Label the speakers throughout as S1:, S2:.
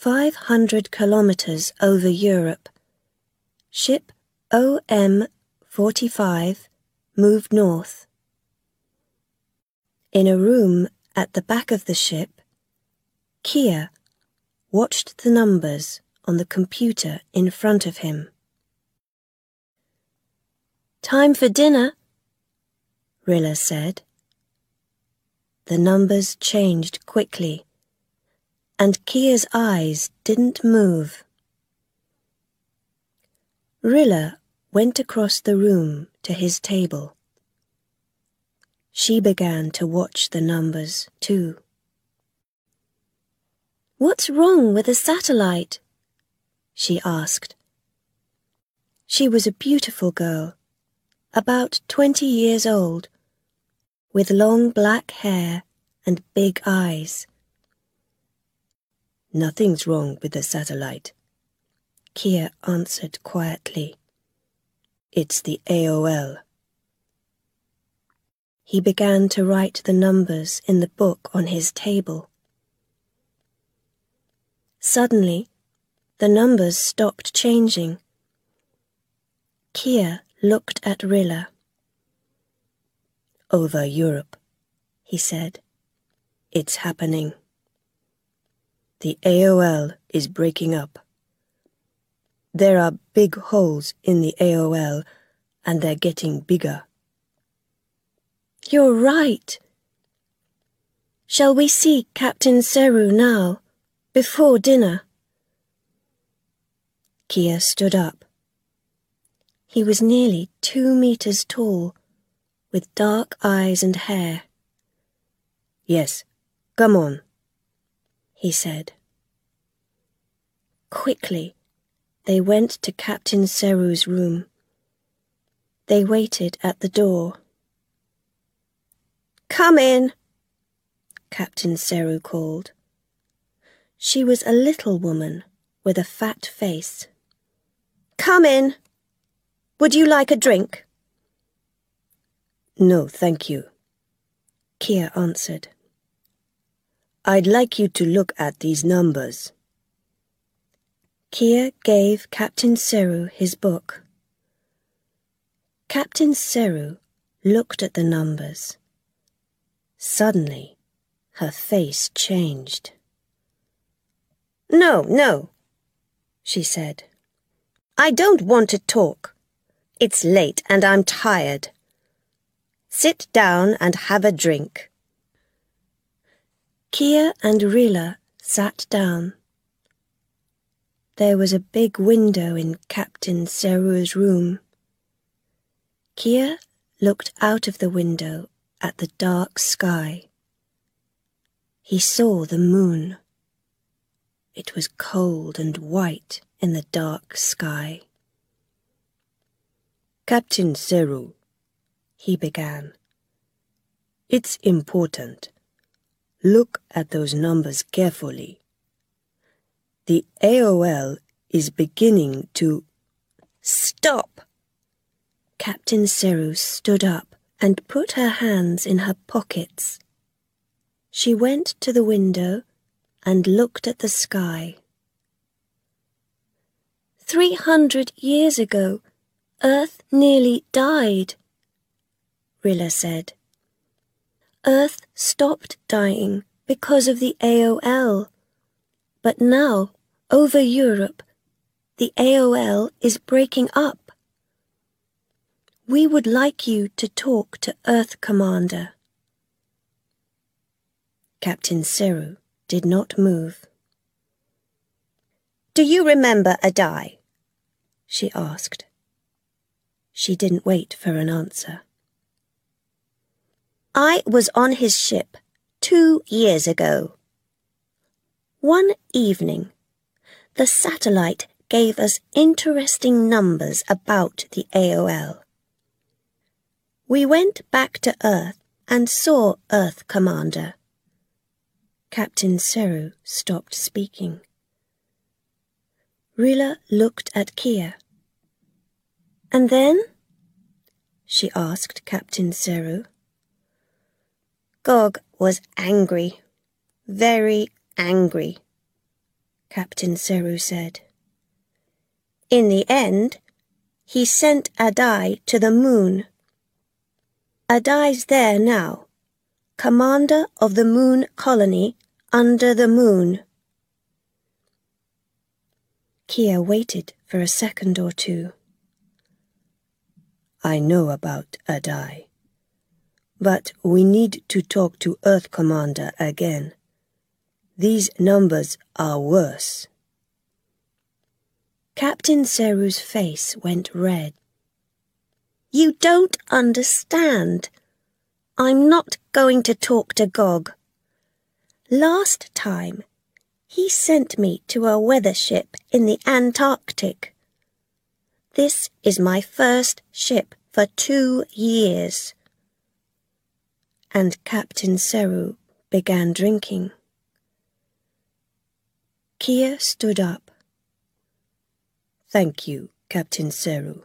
S1: 500 kilometers over Europe. Ship OM 45 moved north. In a room at the back of the ship, Kia watched the numbers on the computer in front of him. Time for dinner, Rilla said. The numbers changed quickly, and Kia's eyes didn't move. Rilla went across the room to his table. She began to watch the numbers, too. What's wrong with the satellite? she asked. She was a beautiful girl about twenty years old, with long black hair and big eyes.
S2: Nothing's wrong with the satellite,
S1: Kia answered quietly.
S2: It's the AOL.
S1: He began to write the numbers in the book on his table. Suddenly, the numbers stopped changing. Kia looked at Rilla.
S2: Over Europe,
S1: he said.
S2: It's happening. The AOL is breaking up. There are big holes in the AOL and they're getting bigger.
S1: You're right. Shall we see Captain Seru now, before dinner? Kia stood up. He was nearly two meters tall, with dark eyes and hair.
S2: Yes, come on,
S1: he said. Quickly, they went to Captain Seru's room. They waited at the door. Come in, Captain Seru called. She was a little woman with a fat face. Come in. Would you like a drink?
S2: No, thank you,
S1: Kia answered.
S2: I'd like you to look at these numbers.
S1: Kia gave Captain Seru his book. Captain Seru looked at the numbers. Suddenly, her face changed. No, no, she said. I don't want to talk. It's late and I'm tired. Sit down and have a drink. Kia and Rilla sat down. There was a big window in Captain Seru's room. Kia looked out of the window at the dark sky. He saw the moon. It was cold and white in the dark sky.
S2: Captain Seru, he began. It's important. Look at those numbers carefully. The AOL is beginning to...
S1: Stop! Captain Seru stood up and put her hands in her pockets. She went to the window and looked at the sky. Three hundred years ago, Earth nearly died, Rilla said. Earth stopped dying because of the AOL. But now, over Europe, the AOL is breaking up. We would like you to talk to Earth Commander. Captain Seru did not move. Do you remember Adai? she asked. She didn't wait for an answer. I was on his ship two years ago. One evening, the satellite gave us interesting numbers about the AOL. We went back to Earth and saw Earth Commander. Captain Seru stopped speaking. Rilla looked at Kia. And then? she asked Captain Seru. Gog was angry, very angry. Captain Seru said. In the end, he sent Adai to the moon. Adai's there now, commander of the moon colony under the moon. Kia waited for a second or two.
S2: I know about Adai. But we need to talk to Earth Commander again. These numbers are worse.
S1: Captain Seru's face went red. You don't understand. I'm not going to talk to Gog. Last time, he sent me to a weather ship in the Antarctic. This is my first ship for two years. And Captain Seru began drinking.
S2: Kia stood up. Thank you, Captain Seru.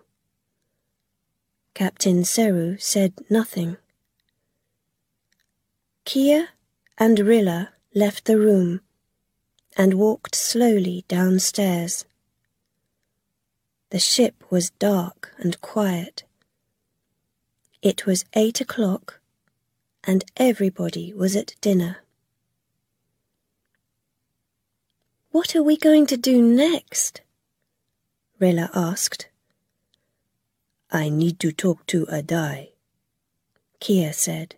S1: Captain Seru said nothing. Kia and Rilla left the room and walked slowly downstairs. The ship was dark and quiet. It was eight o'clock, and everybody was at dinner. What are we going to do next? Rilla asked.
S2: I need to talk to Adai,
S1: Kia said.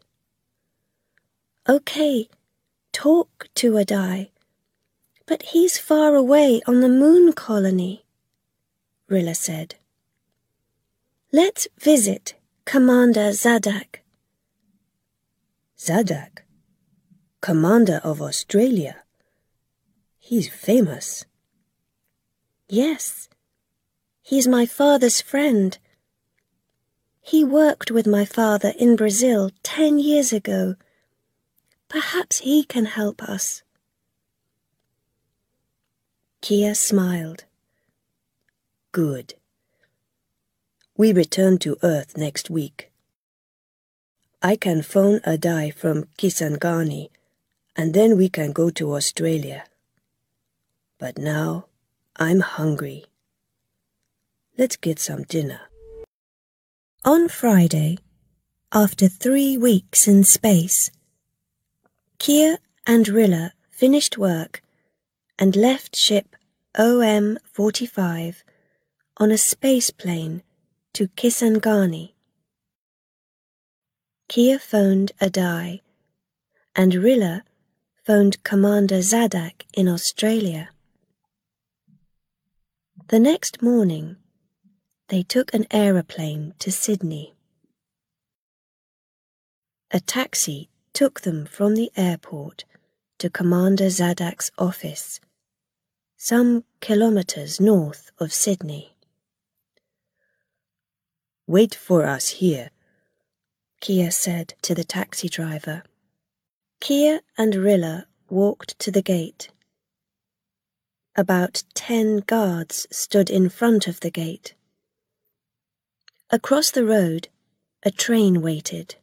S1: Okay, talk to Adai, but he's far away on the moon colony. Rilla said. Let's visit Commander Zadak.
S2: Zadak? Commander of Australia? He's famous.
S1: Yes. He's my father's friend. He worked with my father in Brazil ten years ago. Perhaps he can help us.
S2: Kia smiled. Good. We return to Earth next week. I can phone Adai from Kisangani, and then we can go to Australia. But now I'm hungry. Let's get some dinner.
S1: On Friday, after three weeks in space, Kia and Rilla finished work and left ship OM 45 on a space plane to Kisangani. Kia phoned Adai, and Rilla phoned Commander Zadak in Australia. The next morning, they took an aeroplane to Sydney. A taxi took them from the airport to Commander Zadak's office, some kilometres north of Sydney.
S2: Wait for us here,
S1: Kia said to the taxi driver. Kia and Rilla walked to the gate. About ten guards stood in front of the gate. Across the road, a train waited.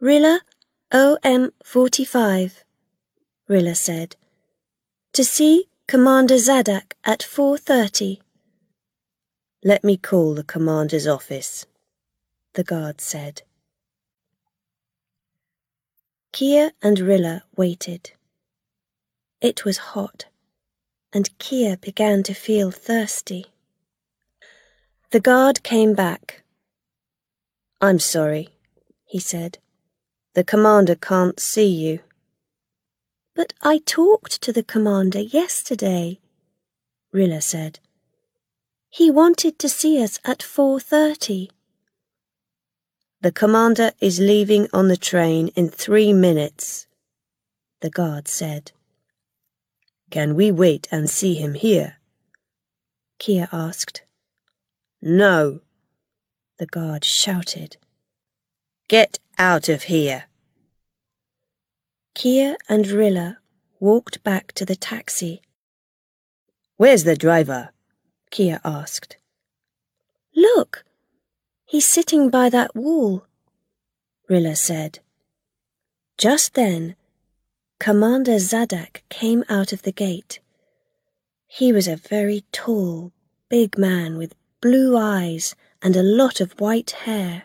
S1: Rilla, OM 45, Rilla said, to see Commander Zadak at 4.30.
S2: Let me call the commander's office, the guard said.
S1: Kia and Rilla waited. It was hot, and Kia began to feel thirsty. The guard came back.
S2: I'm sorry, he said. The commander can't see you.
S1: But I talked to the commander yesterday, Rilla said. He wanted to see us at 4.30.
S2: The commander is leaving on the train in three minutes, the guard said. Can we wait and see him here?
S1: Kia asked.
S2: No,
S1: the guard shouted.
S2: Get out of here.
S1: Kia and Rilla walked back to the taxi.
S2: Where's the driver? Kia asked.
S1: Look, he's sitting by that wall, Rilla said. Just then, Commander Zadak came out of the gate. He was a very tall, big man with blue eyes and a lot of white hair.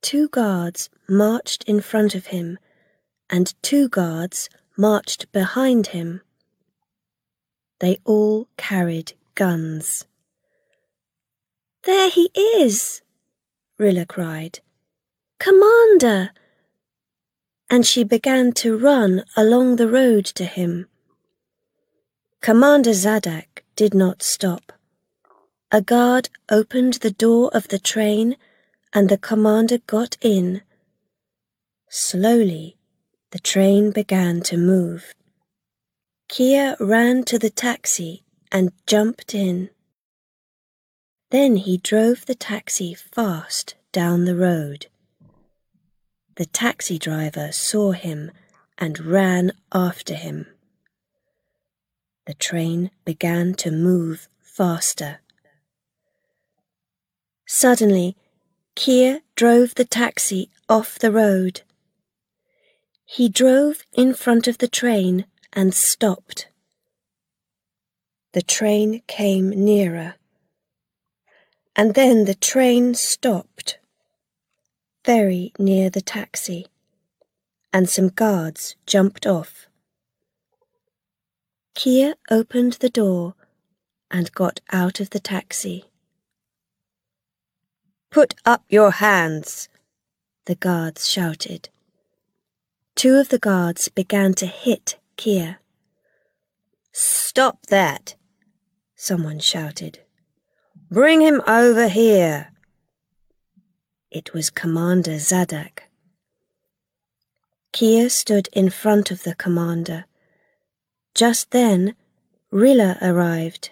S1: Two guards marched in front of him, and two guards marched behind him. They all carried guns. There he is, Rilla cried. Commander! And she began to run along the road to him. Commander Zadak did not stop. A guard opened the door of the train and the commander got in. Slowly, the train began to move. Kia ran to the taxi and jumped in. Then he drove the taxi fast down the road. The taxi driver saw him and ran after him. The train began to move faster. Suddenly, Kia drove the taxi off the road. He drove in front of the train and stopped. The train came nearer. And then the train stopped, very near the taxi, and some guards jumped off. Kia opened the door and got out of the taxi.
S2: Put up your hands, the guards shouted.
S1: Two of the guards began to hit Kia.
S2: Stop that, someone shouted. Bring him over here.
S1: It was Commander Zadak. Kia stood in front of the commander just then, Rilla arrived.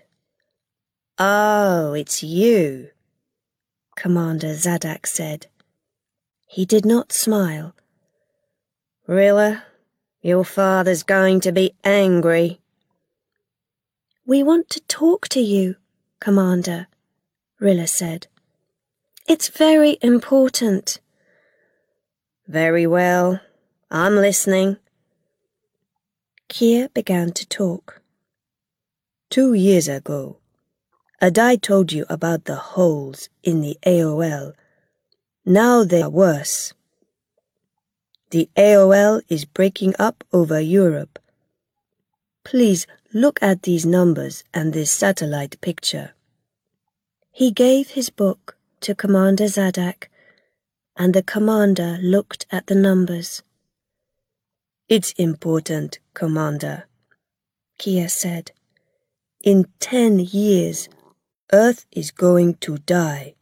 S2: Oh, it's you,
S1: Commander Zadak said. He did not smile.
S2: Rilla, your father's going to be angry.
S1: We want to talk to you, Commander, Rilla said. It's very important.
S2: Very well. I'm listening.
S1: Kia began to talk.
S2: Two years ago, Adai told you about the holes in the AOL. Now they are worse. The AOL is breaking up over Europe. Please look at these numbers and this satellite picture.
S1: He gave his book to Commander Zadak, and the commander looked at the numbers.
S2: It's important, Commander, Kia said. In ten years, Earth is going to die.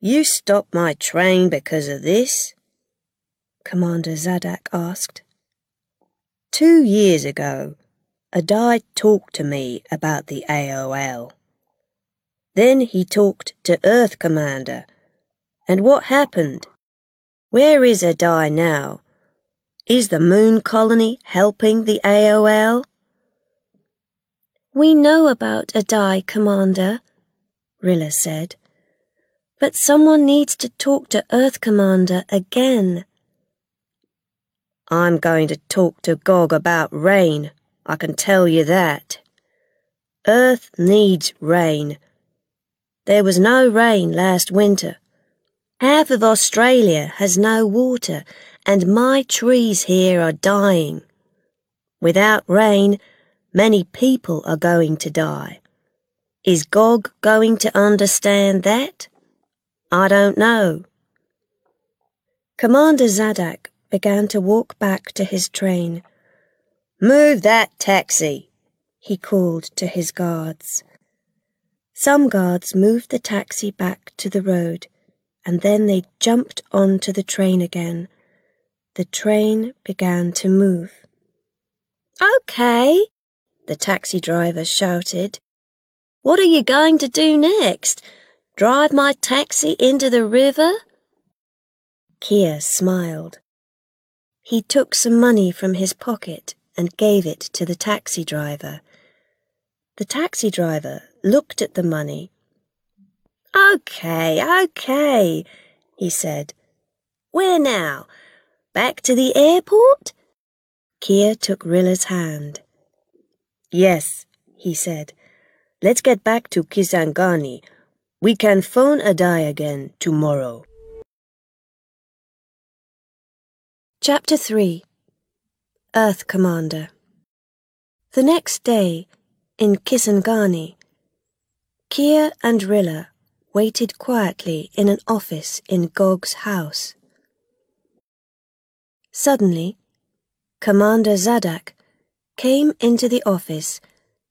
S2: You stopped my train because of this? Commander Zadak asked. Two years ago, Adai talked to me about the AOL. Then he talked to Earth Commander. And what happened? Where is Adai now? Is the moon colony helping the AOL?
S1: We know about Adai, Commander, Rilla said. But someone needs to talk to Earth Commander again.
S2: I'm going to talk to Gog about rain, I can tell you that. Earth needs rain. There was no rain last winter. Half of Australia has no water and my trees here are dying. Without rain, many people are going to die. Is Gog going to understand that? I don't know.
S1: Commander Zadak began to walk back to his train.
S2: Move that taxi, he called to his guards.
S1: Some guards moved the taxi back to the road, and then they jumped onto the train again the train began to move.
S2: OK, the taxi driver shouted. What are you going to do next? Drive my taxi into the river?
S1: Kia smiled. He took some money from his pocket and gave it to the taxi driver. The taxi driver looked at the money.
S2: OK, OK, he said. Where now?
S1: Back to the airport?
S2: Kia took Rilla's hand. Yes, he said. Let's get back to Kisangani. We can phone Adai again tomorrow.
S1: Chapter 3 Earth Commander The next day, in Kisangani, Kia and Rilla waited quietly in an office in Gog's house. Suddenly, Commander Zadak came into the office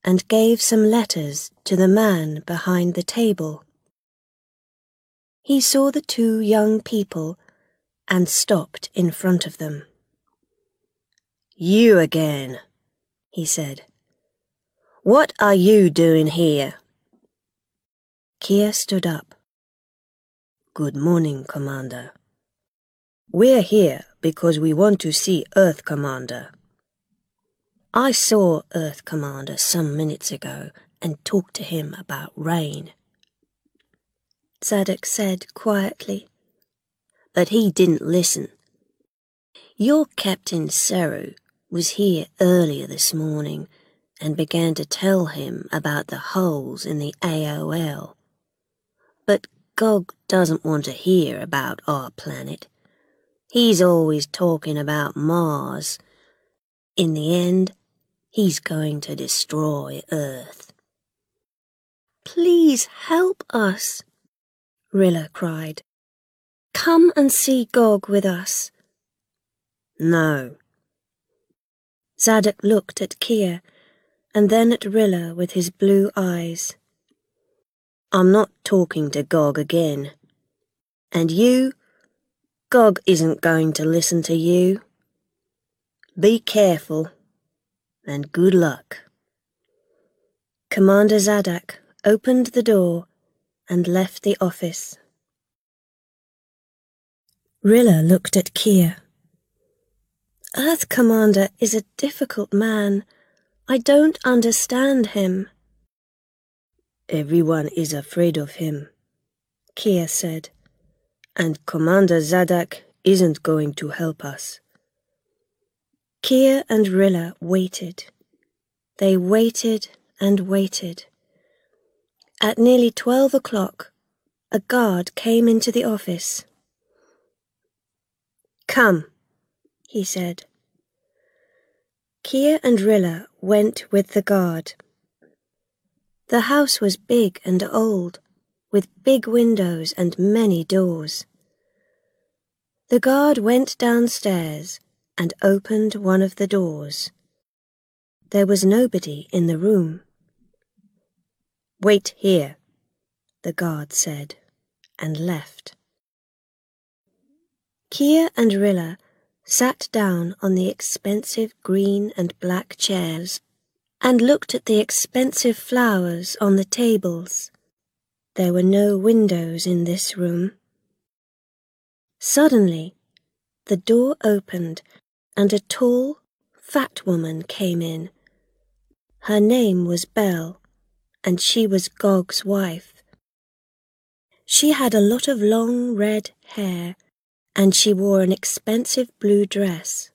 S1: and gave some letters to the man behind the table. He saw the two young people and stopped in front of them.
S2: You again, he said. What are you doing here?
S1: Kia stood up.
S2: Good morning, Commander. We're here because we want to see Earth Commander.
S1: I saw Earth Commander some minutes ago and talked to him about rain. Zadak said quietly.
S2: But he didn't listen.
S1: Your Captain Seru was here earlier this morning and began to tell him about the holes in the AOL. But Gog doesn't want to hear about our planet. He's always talking about Mars. In the end, he's going to destroy Earth. Please help us, Rilla cried. Come and see Gog with us.
S2: No.
S1: Zadak looked at Kia and then at Rilla with his blue eyes.
S2: I'm not talking to Gog again. And you, Gog isn't going to listen to you. Be careful, and good luck.
S1: Commander Zadak opened the door and left the office. Rilla looked at Kia. Earth Commander is a difficult man. I don't understand him.
S2: Everyone is afraid of him, Kia said, and Commander Zadak isn't going to help us.
S1: Kia and Rilla waited. They waited and waited. At nearly twelve o'clock, a guard came into the office.
S2: Come,
S1: he said. Kia and Rilla went with the guard. The house was big and old, with big windows and many doors. The guard went downstairs and opened one of the doors. There was nobody in the room.
S2: Wait here,
S1: the guard said, and left. Kia and Rilla sat down on the expensive green and black chairs and looked at the expensive flowers on the tables. There were no windows in this room. Suddenly, the door opened and a tall, fat woman came in. Her name was Belle, and she was Gog's wife. She had a lot of long red hair, and she wore an expensive blue dress.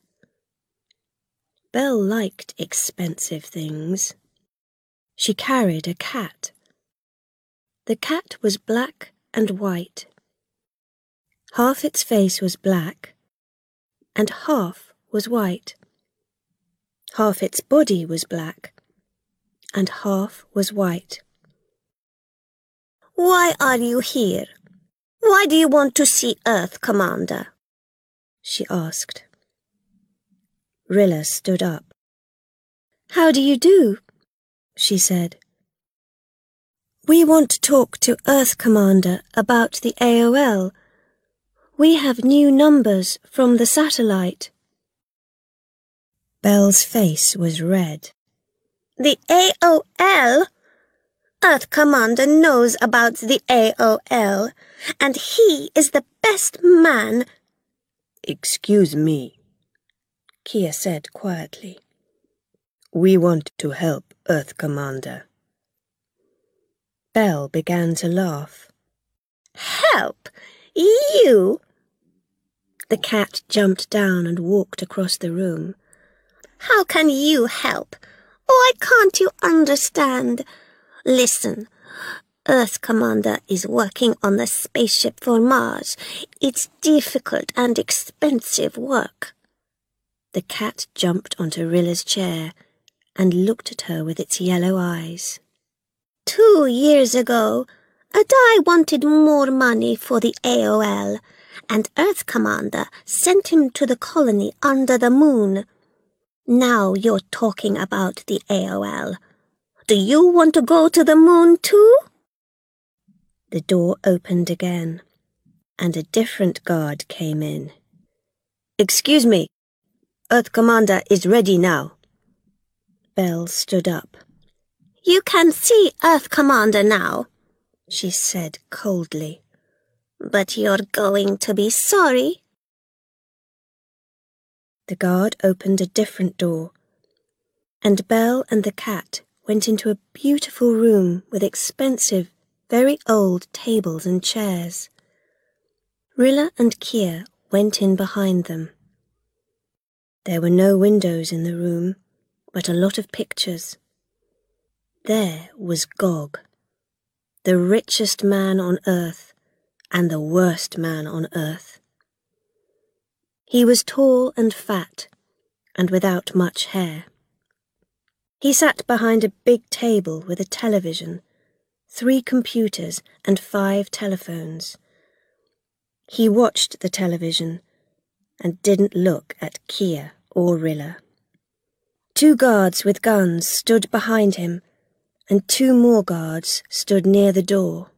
S1: Belle liked expensive things. She carried a cat. The cat was black and white. Half its face was black, and half was white. Half its body was black, and half was white.
S3: Why are you here? Why do you want to see Earth, Commander?
S1: she asked. Rilla stood up. How do you do? she said. We want to talk to Earth Commander about the AOL. We have new numbers from the satellite. Belle's face was red.
S3: The AOL? Earth Commander knows about the AOL, and he is the best man.
S2: Excuse me, Kia said quietly. We want to help Earth Commander.
S1: Belle began to laugh.
S3: Help? You?
S1: The cat jumped down and walked across the room.
S3: How can you help? Why can't you understand? Listen, Earth Commander is working on the spaceship for Mars. It's difficult and expensive work.
S1: The cat jumped onto Rilla's chair and looked at her with its yellow eyes.
S3: Two years ago, Adai wanted more money for the AOL, and Earth Commander sent him to the colony under the moon. Now you're talking about the AOL. Do you want to go to the moon too?
S1: The door opened again, and a different guard came in.
S2: Excuse me, Earth Commander is ready now.
S1: Belle stood up.
S3: You can see Earth Commander now,
S1: she said coldly.
S3: But you're going to be sorry.
S1: The guard opened a different door, and Belle and the cat went into a beautiful room with expensive, very old tables and chairs. Rilla and Kia went in behind them. There were no windows in the room, but a lot of pictures. There was Gog, the richest man on earth and the worst man on earth. He was tall and fat and without much hair. He sat behind a big table with a television, three computers and five telephones. He watched the television and didn't look at Kia or Rilla. Two guards with guns stood behind him, and two more guards stood near the door.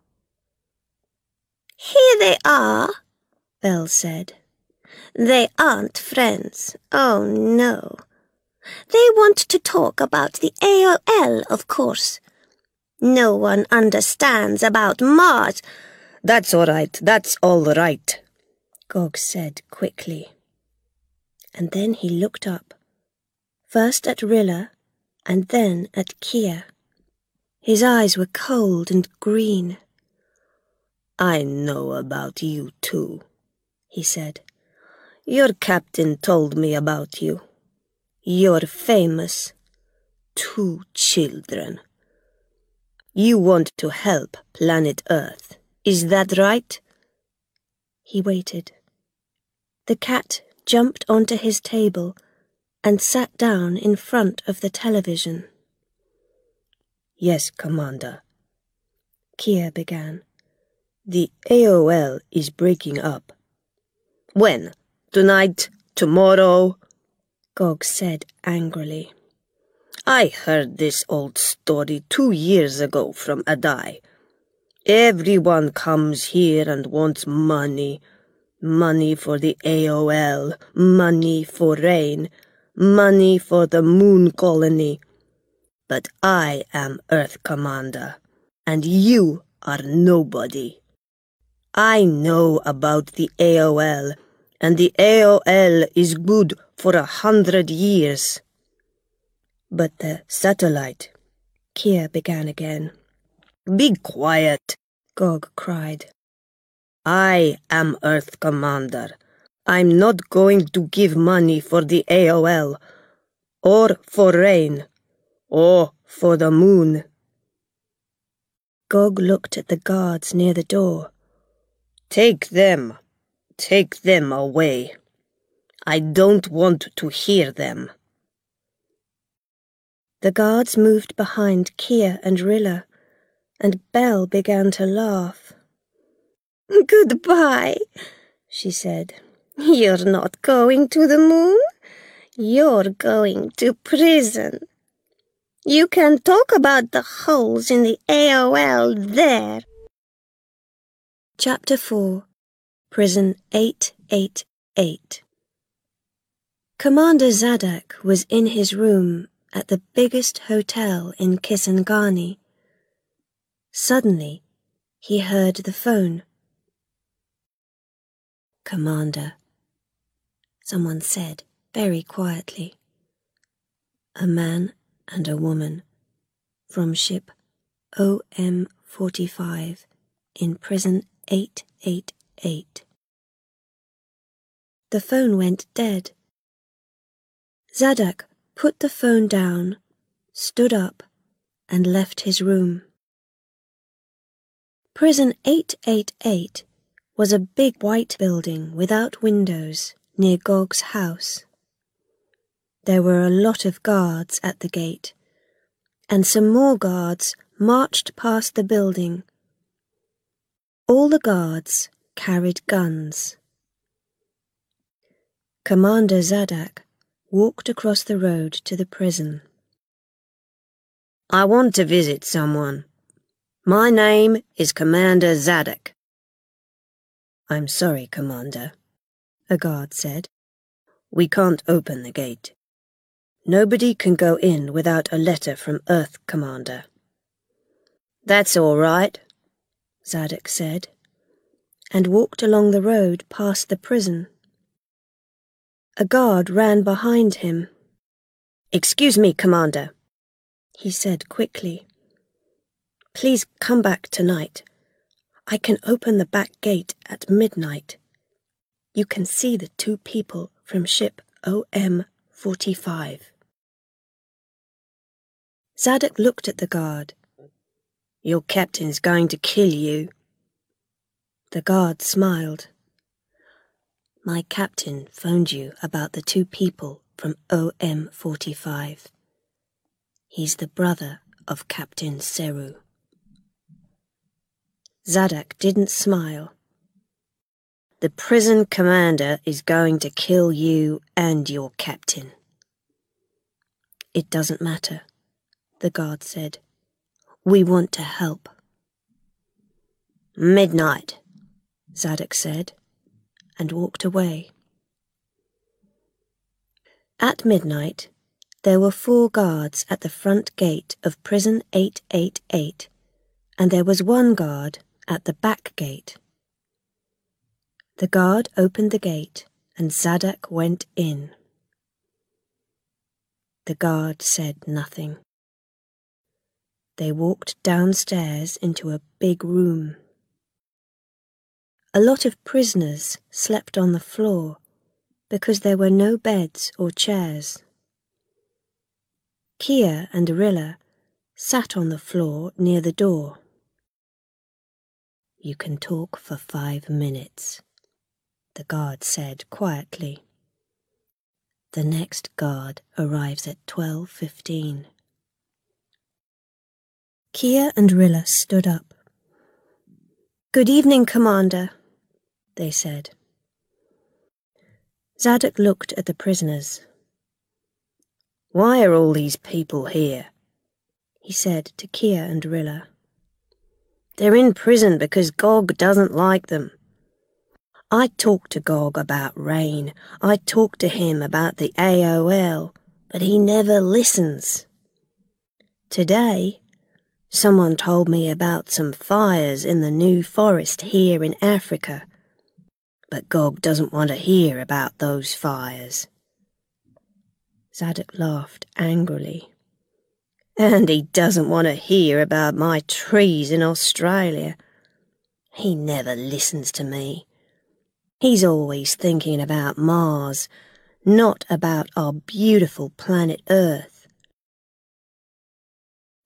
S3: Here they are,
S1: Belle said.
S3: They aren't friends. Oh, no. They want to talk about the AOL, of course. No one understands about Mars.
S2: That's all right, that's all right,
S1: Gog said quickly and then he looked up, first at Rilla and then at Kia. His eyes were cold and green.
S2: I know about you too, he said. Your captain told me about you. You're famous. Two children. You want to help planet Earth, is that right?
S1: He waited. The cat jumped onto his table and sat down in front of the television.
S2: Yes, Commander. Kia began. The AOL is breaking up. When? Tonight? Tomorrow?
S1: Gog said angrily.
S2: I heard this old story two years ago from Adai. Everyone comes here and wants money, Money for the AOL, money for rain, money for the moon colony. But I am Earth Commander, and you are nobody. I know about the AOL, and the AOL is good for a hundred years.
S1: But the satellite, Kia began again.
S2: Be quiet,
S1: Gog cried.
S2: I am Earth Commander. I'm not going to give money for the AOL, or for rain, or for the moon.
S1: Gog looked at the guards near the door.
S2: Take them. Take them away. I don't want to hear them.
S1: The guards moved behind Kia and Rilla, and Belle began to laugh.
S3: Goodbye, she said. You're not going to the moon. You're going to prison. You can talk about the holes in the AOL there.
S1: Chapter 4 Prison 888 Commander Zadak was in his room at the biggest hotel in Kisangani. Suddenly, he heard the phone. Commander, someone said very quietly. A man and a woman from ship OM45 in prison 888. the phone went dead. Zadak put the phone down, stood up, and left his room. Prison 888 was a big white building without windows near Gog's house. There were a lot of guards at the gate, and some more guards marched past the building. All the guards carried guns. Commander Zadak walked across the road to the prison.
S2: I want to visit someone. My name is Commander Zadak. I'm sorry, Commander, a guard said. We can't open the gate. Nobody can go in without a letter from Earth Commander. That's all right, Zadak said, and walked along the road past the prison. A guard ran behind him. Excuse me, Commander, he said quickly. Please come back tonight. I can open the back gate at midnight. You can see the two people from ship OM 45. Zadak looked at the guard. Your captain's going to kill you. The guard smiled. My captain phoned you about the two people from OM 45. He's the brother of Captain Seru. Zadak didn't smile. The prison commander is going to kill you and your captain. It doesn't matter, the guard said. We want to help. Midnight, Zadak said, and walked away. At midnight, there were four guards at the front gate of prison 888, and there was one guard at the back gate. The guard opened the gate, and Zadak went in. The guard said nothing. They walked downstairs into a big room. A lot of prisoners slept on the floor because there were no beds or chairs. Kia and Rilla sat on the floor near the door. You can talk for five minutes, the guard said quietly. The next guard arrives at 12.15. Kia and Rilla stood up. Good evening, Commander, they said. Zadak looked at the prisoners. Why are all these people here? he said to Kia and Rilla. They're in prison because Gog doesn't like them. I talked to Gog about rain. I talked to him about the AOL, but he never listens. Today, someone told me about some fires in the New Forest here in Africa, but Gog doesn't want to hear about those fires. Zadak laughed angrily. And he doesn't want to hear about my trees in Australia. He never listens to me. He's always thinking about Mars, not about our beautiful planet Earth.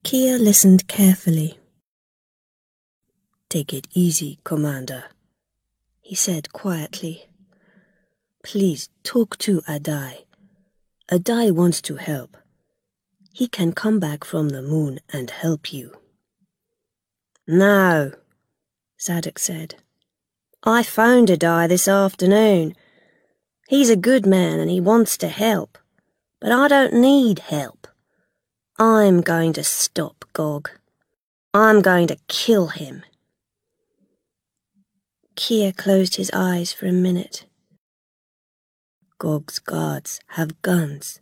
S2: Kia listened carefully. Take it easy, Commander, he said quietly. Please talk to Adai. Adai wants to help. He can come back from the moon and help you. No, Zadak said. I phoned Adai this afternoon. He's a good man and he wants to help. But I don't need help. I'm going to stop Gog. I'm going to kill him. Kia closed his eyes for a minute. Gog's guards have guns.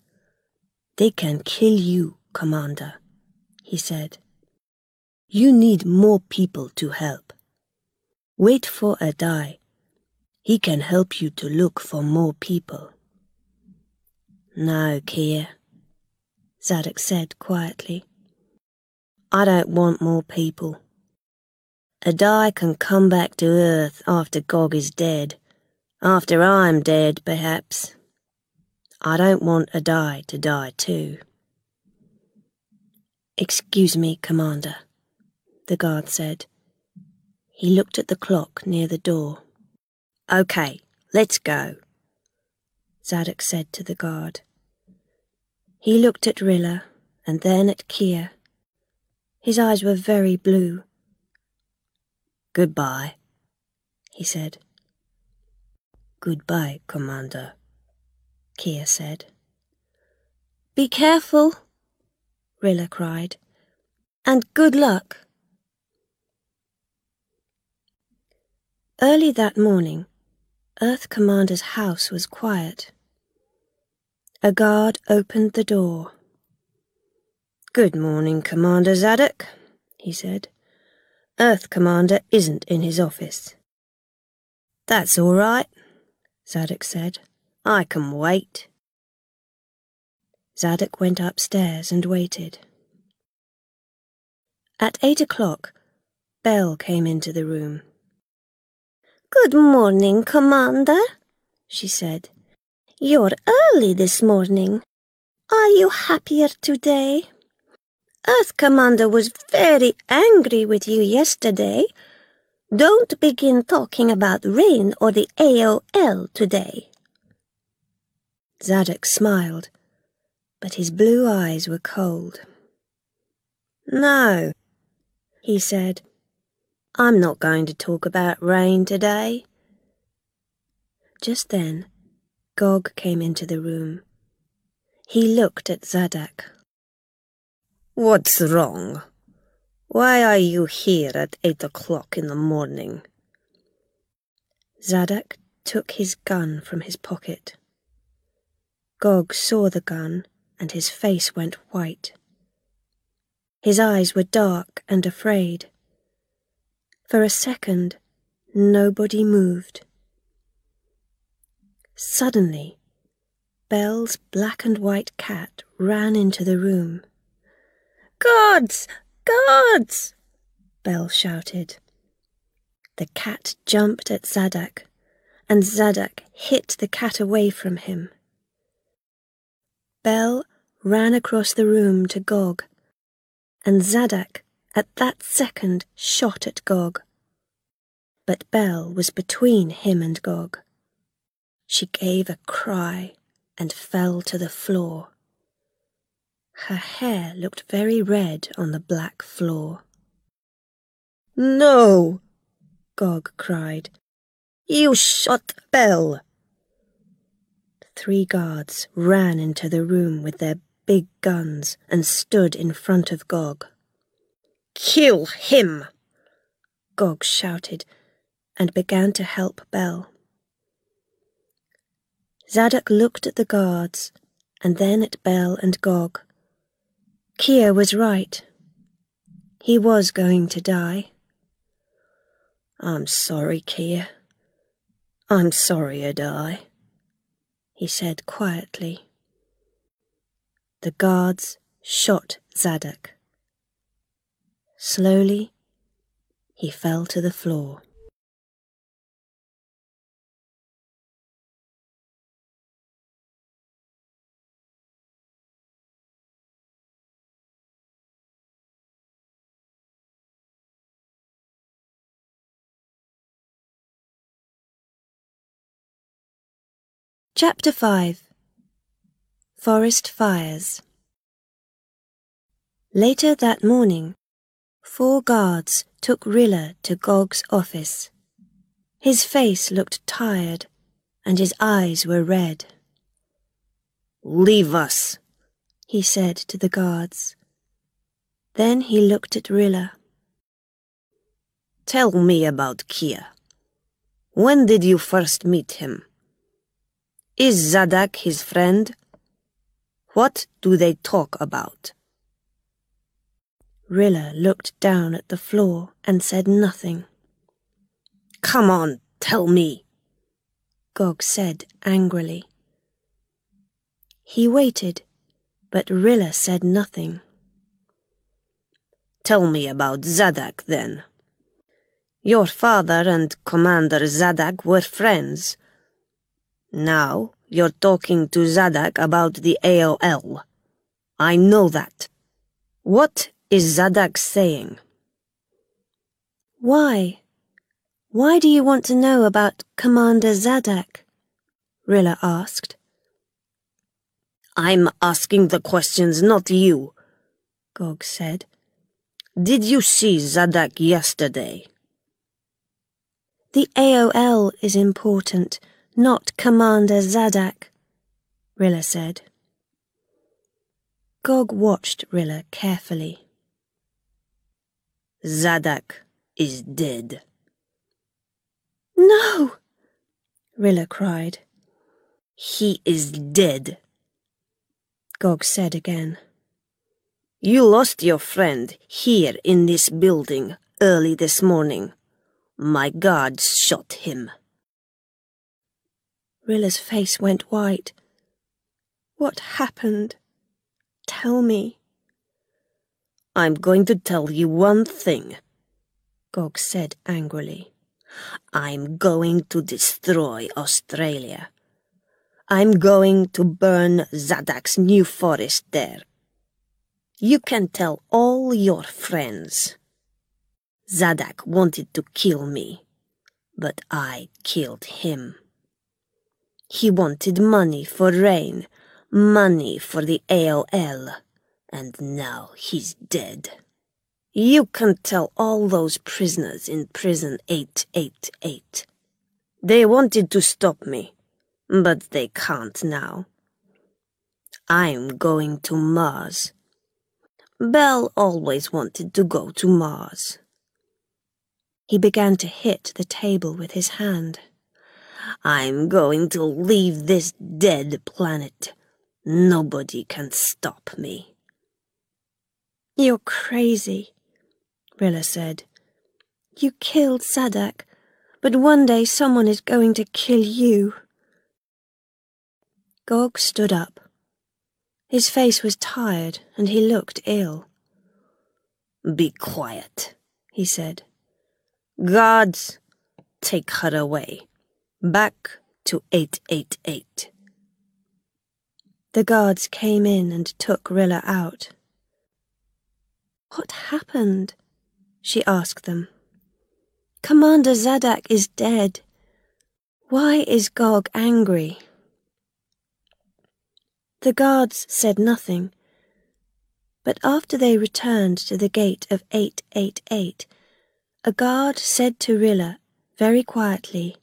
S2: They can kill you, Commander, he said. You need more people to help. Wait for Adai. He can help you to look for more people. No, Kia, Zadak said quietly. I don't want more people. Adai can come back to Earth after Gog is dead After I'm dead, perhaps. I don't want Adai to die too.
S1: Excuse me, Commander, the guard said. He looked at the clock near the door.
S2: OK, let's go,
S1: Zadak said to the guard. He looked at Rilla and then at Kia. His eyes were very blue.
S2: Goodbye,
S1: he said.
S2: Goodbye, Commander,
S1: Kia said. Be careful, Rilla cried. And good luck. Early that morning, Earth Commander's house was quiet. A guard opened the door.
S2: Good morning, Commander Zadak, he said. Earth Commander isn't in his office. That's all right, Zadak said. I can wait.
S1: Zadak went upstairs and waited. At eight o'clock, Bell came into the room.
S3: Good morning, Commander, she said. You're early this morning. Are you happier today? Earth Commander was very angry with you yesterday. Don't begin talking about rain or the AOL today.
S1: Zadak smiled but his blue eyes were cold.
S2: No, he said. I'm not going to talk about rain today.
S1: Just then, Gog came into the room. He looked at Zadak.
S2: What's wrong? Why are you here at eight o'clock in the morning?
S1: Zadak took his gun from his pocket. Gog saw the gun and his face went white. His eyes were dark and afraid. For a second, nobody moved. Suddenly, Belle's black and white cat ran into the room.
S3: Guards! Guards!
S1: Belle shouted. The cat jumped at Zadak, and Zadak hit the cat away from him. Belle ran across the room to Gog, and Zadak at that second shot at Gog. But Bell was between him and Gog. She gave a cry and fell to the floor. Her hair looked very red on the black floor.
S2: No,
S1: Gog cried.
S2: You shot Belle.
S1: Three guards ran into the room with their big guns and stood in front of Gog.
S2: Kill him!
S1: Gog shouted and began to help Bell. Zadak looked at the guards and then at Bell and Gog. Kia was right. He was going to die.
S2: I'm sorry, Kia. I'm sorry, Adai, he said quietly.
S1: The guards shot Zadak. Slowly, he fell to the floor. Chapter 5 Forest Fires Later that morning, four guards took Rilla to Gog's office. His face looked tired, and his eyes were red.
S2: Leave us,
S1: he said to the guards. Then he looked at Rilla.
S2: Tell me about Kia. When did you first meet him? Is Zadak his friend? What do they talk about?
S1: Rilla looked down at the floor and said nothing.
S2: Come on, tell me,
S1: Gog said angrily. He waited, but Rilla said nothing.
S2: Tell me about Zadak, then. Your father and Commander Zadak were friends. Now you're talking to Zadak about the AOL. I know that. What is Zadak saying?
S1: Why? Why do you want to know about Commander Zadak? Rilla asked.
S2: I'm asking the questions, not you, Gog said. Did you see Zadak yesterday?
S1: The AOL is important, not Commander Zadak, Rilla said. Gog watched Rilla carefully.
S2: Zadak is dead.
S1: No! Rilla cried.
S2: He is dead,
S1: Gog said again.
S2: You lost your friend here in this building early this morning. My guards shot him.
S1: Rilla's face went white. What happened? Tell me.
S2: I'm going to tell you one thing, Gog said angrily. I'm going to destroy Australia. I'm going to burn Zadak's new forest there. You can tell all your friends. Zadak wanted to kill me, but I killed him. He wanted money for rain, money for the AOL, and now he's dead. You can tell all those prisoners in prison 888. They wanted to stop me, but they can't now. I'm going to Mars. Bell always wanted to go to Mars.
S1: He began to hit the table with his hand.
S2: I'm going to leave this dead planet. Nobody can stop me.
S1: You're crazy, Rilla said. You killed Zadak, but one day someone is going to kill you. Gog stood up. His face was tired and he looked ill.
S2: Be quiet, he said. Guards, take her away. Back to 888.
S1: The guards came in and took Rilla out. What happened? she asked them. Commander Zadak is dead. Why is Gog angry? The guards said nothing, but after they returned to the gate of 888, a guard said to Rilla very quietly,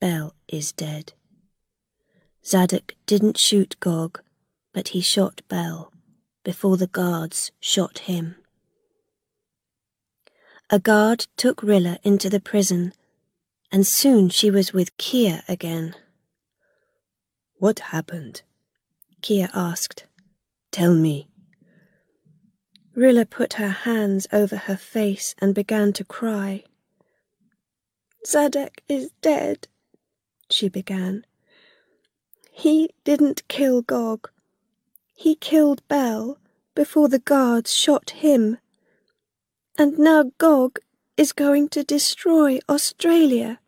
S1: Bell is dead. Zadak didn't shoot Gog, but he shot Bell before the guards shot him. A guard took Rilla into the prison, and soon she was with Kia again.
S2: What happened?
S1: Kia asked.
S2: Tell me.
S1: Rilla put her hands over her face and began to cry. Zadak is dead, she began. He didn't kill Gog. He killed Bell before the guards shot him. And now Gog is going to destroy Australia.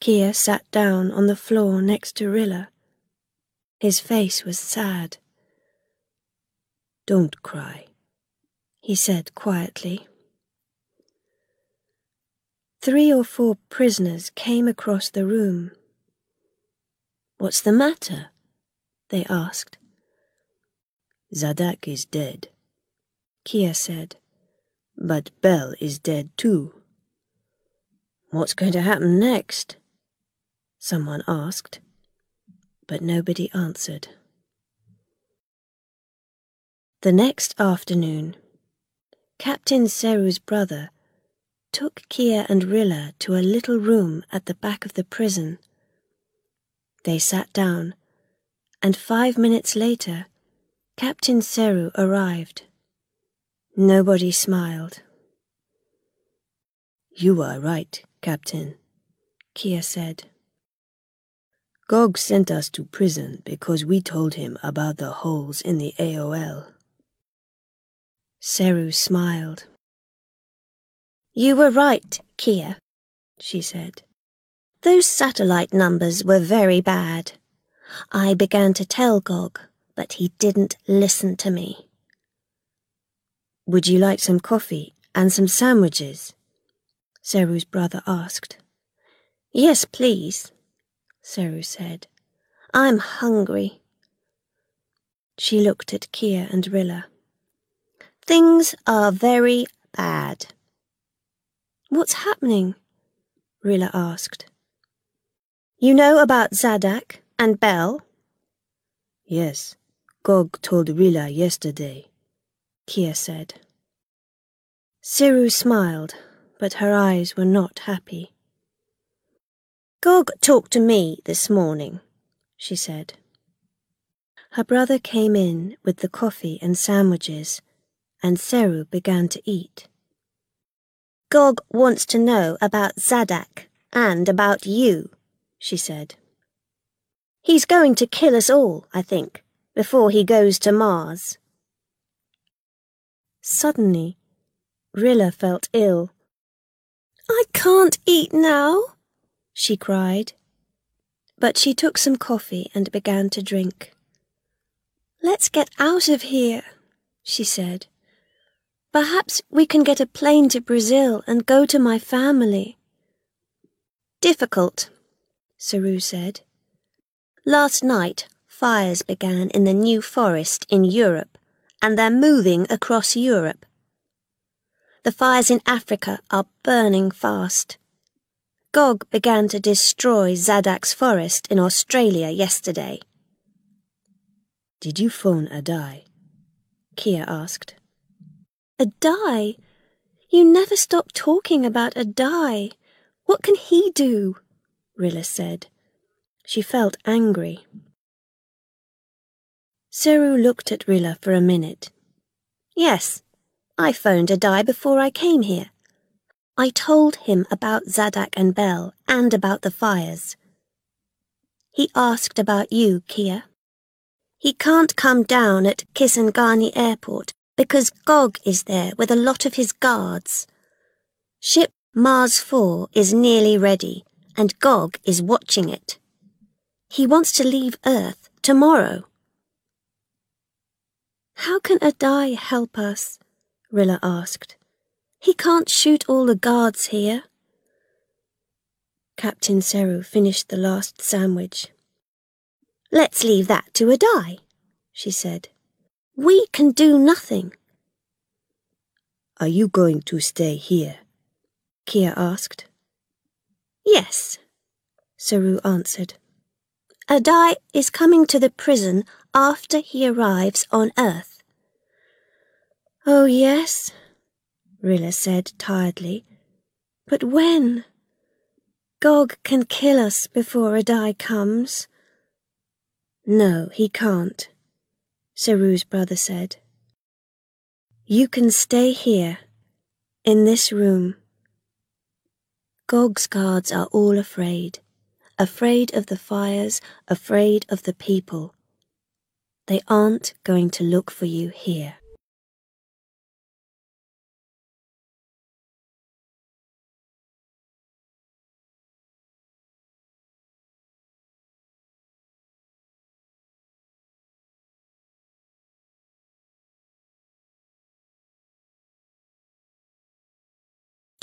S1: Kia sat down on the floor next to Rilla. His face was sad.
S2: Don't cry,
S1: he said quietly. Three or four prisoners came across the room.
S2: What's the matter?
S1: they asked.
S2: Zadak is dead,
S1: Kia said.
S2: But Bell is dead too. What's going to happen next?
S1: someone asked, but nobody answered. The next afternoon, Captain Seru's brother took Kia and Rilla to a little room at the back of the prison. They sat down, and five minutes later, Captain Seru arrived. Nobody smiled.
S2: You are right, Captain,
S1: Kia said.
S2: Gog sent us to prison because we told him about the holes in the AOL.
S1: Seru smiled.
S3: You were right, Kia, she said. Those satellite numbers were very bad. I began to tell Gog, but he didn't listen to me.
S2: Would you like some coffee and some sandwiches? Seru's brother asked.
S3: Yes, please, Seru said. I'm hungry.
S2: She looked at Kia and Rilla.
S3: Things are very bad.
S2: What's happening? Rilla asked.
S3: You know about Zadak and Bel?
S2: Yes, Gog told Rilla yesterday, Kia said. Seru smiled, but her eyes were not happy.
S3: Gog talked to me this morning, she said.
S2: Her brother came in with the coffee and sandwiches, and Seru began to eat.
S3: Gog wants to know about Zadak and about you, she said. He's going to kill us all, I think, before he goes to Mars.
S2: Suddenly, Rilla felt ill.
S1: I can't eat now, she cried.
S2: But she took some coffee and began to drink.
S1: Let's get out of here, she said. Perhaps we can get a plane to Brazil and go to my family.
S3: Difficult, Seru said. Last night, fires began in the New Forest in Europe, and they're moving across Europe. The fires in Africa are burning fast. Gog began to destroy Zadak's forest in Australia yesterday.
S2: Did you phone Adai? Kia asked.
S1: Adai? You never stop talking about Adai. What can he do? Rilla said.
S2: She felt angry. Seru looked at Rilla for a minute.
S3: Yes, I phoned a Adai before I came here. I told him about Zadak and Bel and about the fires. He asked about you, Kia. He can't come down at Kisangani Airport because Gog is there with a lot of his guards. Ship Mars 4 is nearly ready, and Gog is watching it. He wants to leave Earth tomorrow.
S1: How can Adai help us? Rilla asked. He can't shoot all the guards here.
S2: Captain Seru finished the last sandwich.
S3: Let's leave that to Adai, she said. We can do nothing.
S2: Are you going to stay here? Kia asked.
S3: Yes,
S2: Seru answered.
S3: Adai is coming to the prison after he arrives on Earth.
S1: Oh, yes, Rilla said tiredly. But when? Gog can kill us before Adai comes.
S2: No, he can't. Seru's brother said. You can stay here, in this room. Gog's guards are all afraid, afraid of the fires, afraid of the people. They aren't going to look for you here.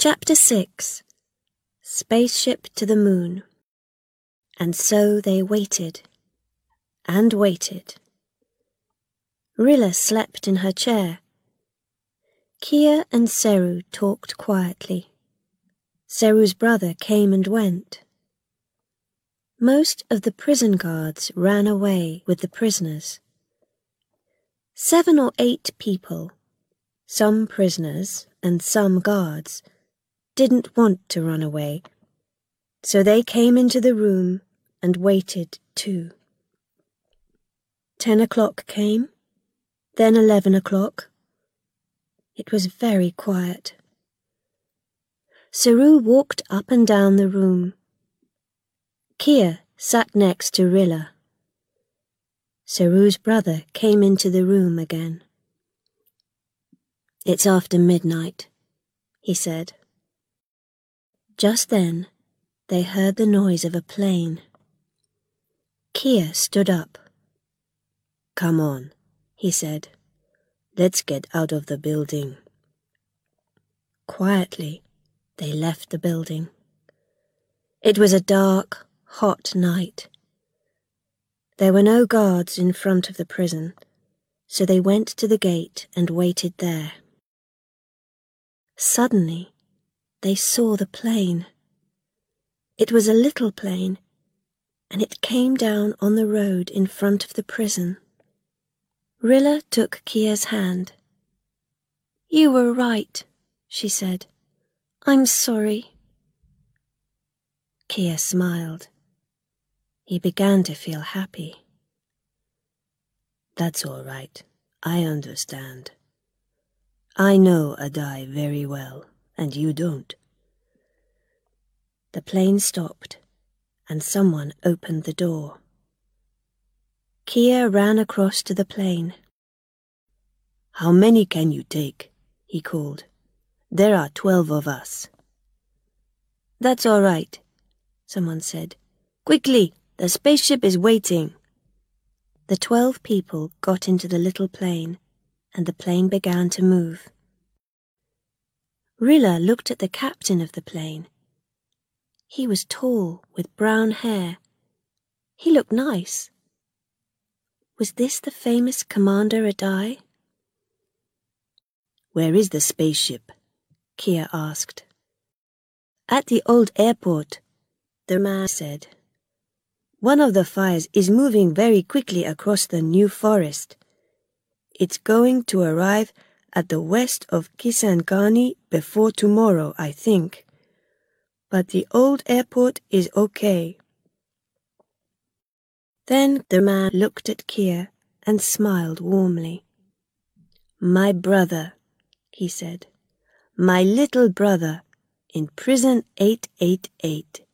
S2: Chapter 6 Spaceship to the Moon And so they waited, and waited. Rilla slept in her chair. Kia and Seru talked quietly. Seru's brother came and went. Most of the prison guards ran away with the prisoners. Seven or eight people, some prisoners and some guards, didn't want to run away, so they came into the room and waited too. Ten o'clock came, then eleven o'clock. It was very quiet. Seru walked up and down the room. Kia sat next to Rilla. Seru's brother came into the room again. It's after midnight, he said. Just then,
S1: they heard the noise of a plane. Kia stood up.
S2: Come on, he said. Let's get out of the building.
S1: Quietly, they left the building. It was a dark, hot night. There were no guards in front of the prison, so they went to the gate and waited there. Suddenly, they saw the plane. It was a little plane, and it came down on the road in front of the prison. Rilla took Kia's hand. You were right, she said. I'm sorry. Kia smiled. He began to feel happy.
S2: That's all right. I understand. I know Adai very well, and you don't.
S1: The plane stopped, and someone opened the door. Kia ran across to the plane.
S2: How many can you take? he called. There are twelve of us.
S1: That's all right, someone said. Quickly, the spaceship is waiting. The twelve people got into the little plane, and the plane began to move. Rilla looked at the captain of the plane. He was tall, with brown hair. He looked nice. Was this the famous Commander Adai?
S2: Where is the spaceship? Kia asked.
S1: At the old airport, the man said. One of the fires is moving very quickly across the new forest. It's going to arrive at the west of Kisangani before tomorrow, I think. But the old airport is okay. Then the man looked at Kia and smiled warmly. My brother, he said. My little brother in prison 888.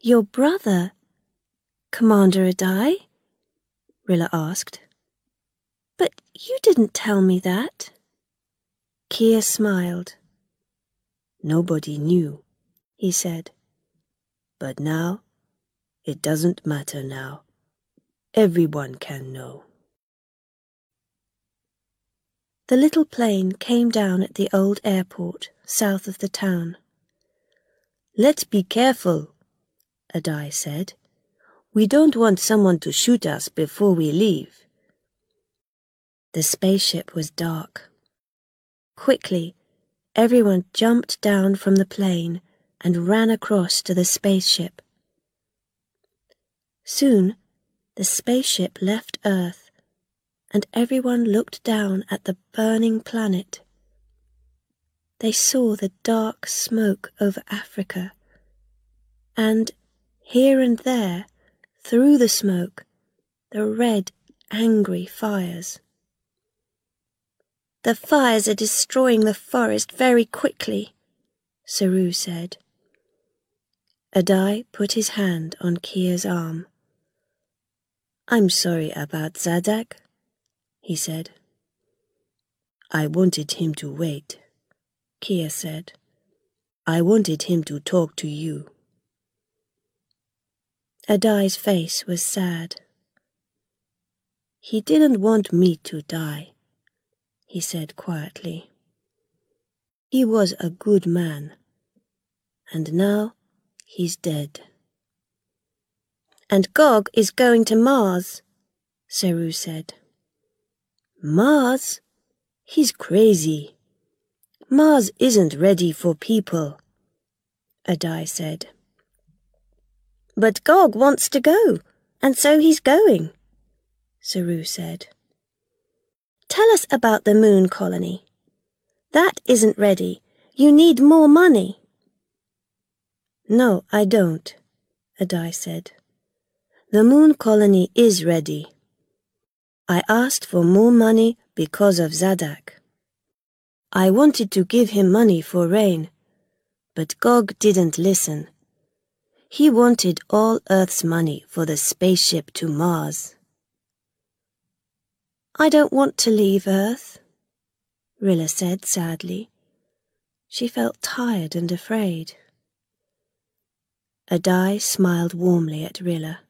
S1: Your brother? Commander Adai? Rilla asked. But you didn't tell me that. Kia smiled.
S2: Nobody knew, he said. But now, it doesn't matter now. Everyone can know.
S1: The little plane came down at the old airport south of the town.
S2: Let's be careful, Adai said. We don't want someone to shoot us before we leave.
S1: The spaceship was dark. Quickly, everyone jumped down from the plane and ran across to the spaceship. Soon, the spaceship left Earth and everyone looked down at the burning planet. They saw the dark smoke over Africa, and here and there, through the smoke, the red, angry fires. The fires are destroying the forest very quickly, Saru said. Adai put his hand on Kia's arm.
S2: I'm sorry about Zadak, he said. I wanted him to wait, Kia said. I wanted him to talk to you.
S1: Adai's face was sad. He didn't want me to die, he said quietly. He was a good man, and now he's dead. And Gog is going to Mars, Saru said.
S2: Mars? He's crazy. Mars isn't ready for people, Adai said.
S1: But Gog wants to go, and so he's going, Saru said. Tell us about the moon colony. That isn't ready. You need more money.
S2: No, I don't, Adai said. The moon colony is ready. I asked for more money because of Zadak. I wanted to give him money for rain, but Gog didn't listen. He wanted all Earth's money for the spaceship to Mars.
S1: I don't want to leave Earth, Rilla said sadly. She felt tired and afraid.
S2: Adai smiled warmly at Rilla.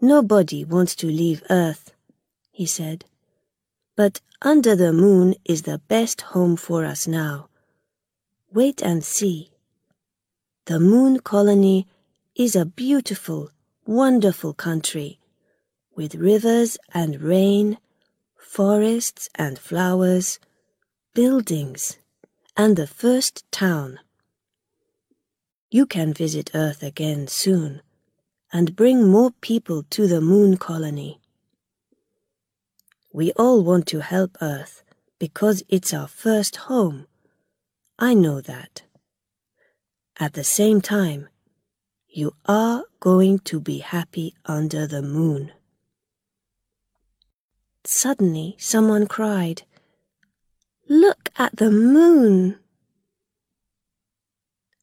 S2: Nobody wants to leave Earth, he said. But under the moon is the best home for us now. Wait and see. The moon colony is a beautiful, wonderful country, with rivers and rain, forests and flowers, buildings, and the first town. You can visit Earth again soon and bring more people to the moon colony. We all want to help Earth because it's our first home. I know that. At the same time, you are going to be happy under the moon. Suddenly, someone cried, Look at the moon!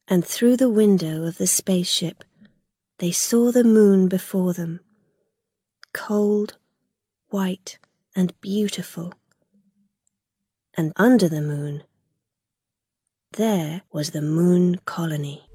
S2: and through the window of the spaceship they saw the moon before them, cold, white, and beautiful. And under the moon, there was the moon colony.